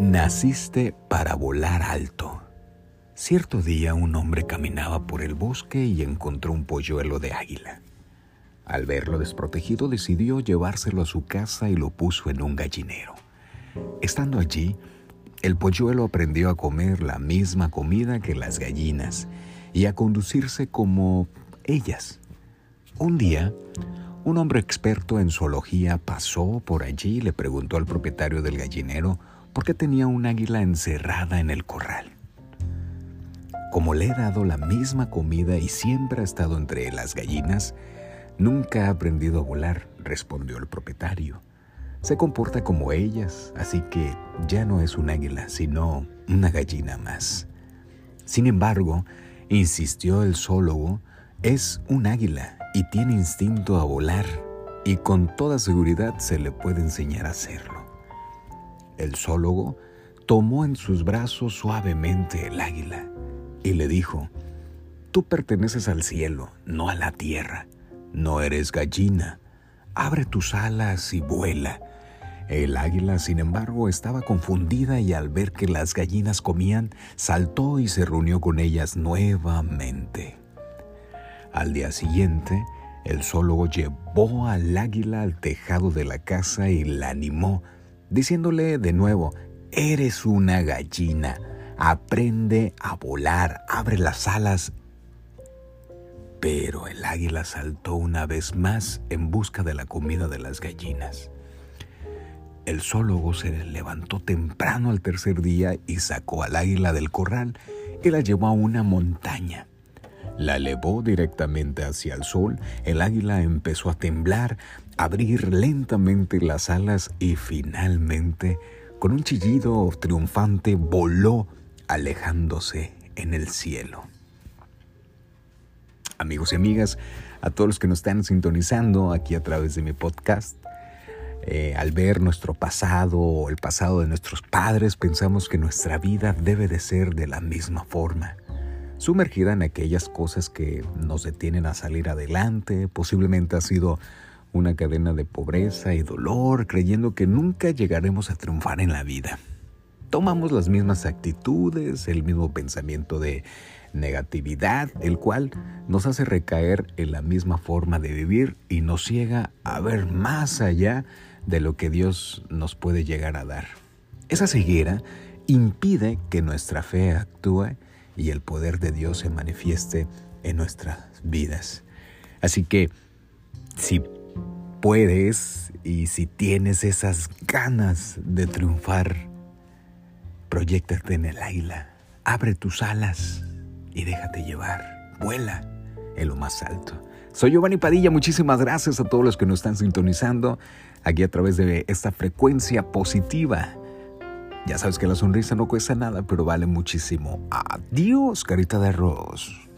Naciste para volar alto. Cierto día un hombre caminaba por el bosque y encontró un polluelo de águila. Al verlo desprotegido decidió llevárselo a su casa y lo puso en un gallinero. Estando allí, el polluelo aprendió a comer la misma comida que las gallinas y a conducirse como ellas. Un día, un hombre experto en zoología pasó por allí y le preguntó al propietario del gallinero por qué tenía un águila encerrada en el corral. Como le he dado la misma comida y siempre ha estado entre las gallinas, nunca ha aprendido a volar, respondió el propietario. Se comporta como ellas, así que ya no es un águila, sino una gallina más. Sin embargo, insistió el zoólogo, es un águila y tiene instinto a volar y con toda seguridad se le puede enseñar a hacerlo. El zoólogo tomó en sus brazos suavemente el águila y le dijo, Tú perteneces al cielo, no a la tierra. No eres gallina. Abre tus alas y vuela. El águila, sin embargo, estaba confundida y al ver que las gallinas comían, saltó y se reunió con ellas nuevamente. Al día siguiente, el zoólogo llevó al águila al tejado de la casa y la animó diciéndole de nuevo, eres una gallina, aprende a volar, abre las alas. Pero el águila saltó una vez más en busca de la comida de las gallinas. El zoólogo se levantó temprano al tercer día y sacó al águila del corral y la llevó a una montaña. La elevó directamente hacia el sol, el águila empezó a temblar, abrir lentamente las alas y finalmente, con un chillido triunfante, voló alejándose en el cielo. Amigos y amigas, a todos los que nos están sintonizando aquí a través de mi podcast, eh, al ver nuestro pasado o el pasado de nuestros padres, pensamos que nuestra vida debe de ser de la misma forma sumergida en aquellas cosas que nos detienen a salir adelante, posiblemente ha sido una cadena de pobreza y dolor, creyendo que nunca llegaremos a triunfar en la vida. Tomamos las mismas actitudes, el mismo pensamiento de negatividad, el cual nos hace recaer en la misma forma de vivir y nos ciega a ver más allá de lo que Dios nos puede llegar a dar. Esa ceguera impide que nuestra fe actúe y el poder de Dios se manifieste en nuestras vidas. Así que si puedes y si tienes esas ganas de triunfar, proyectate en el águila, abre tus alas y déjate llevar, vuela en lo más alto. Soy Giovanni Padilla, muchísimas gracias a todos los que nos están sintonizando aquí a través de esta frecuencia positiva ya sabes que la sonrisa no cuesta nada, pero vale muchísimo. Adiós, carita de arroz.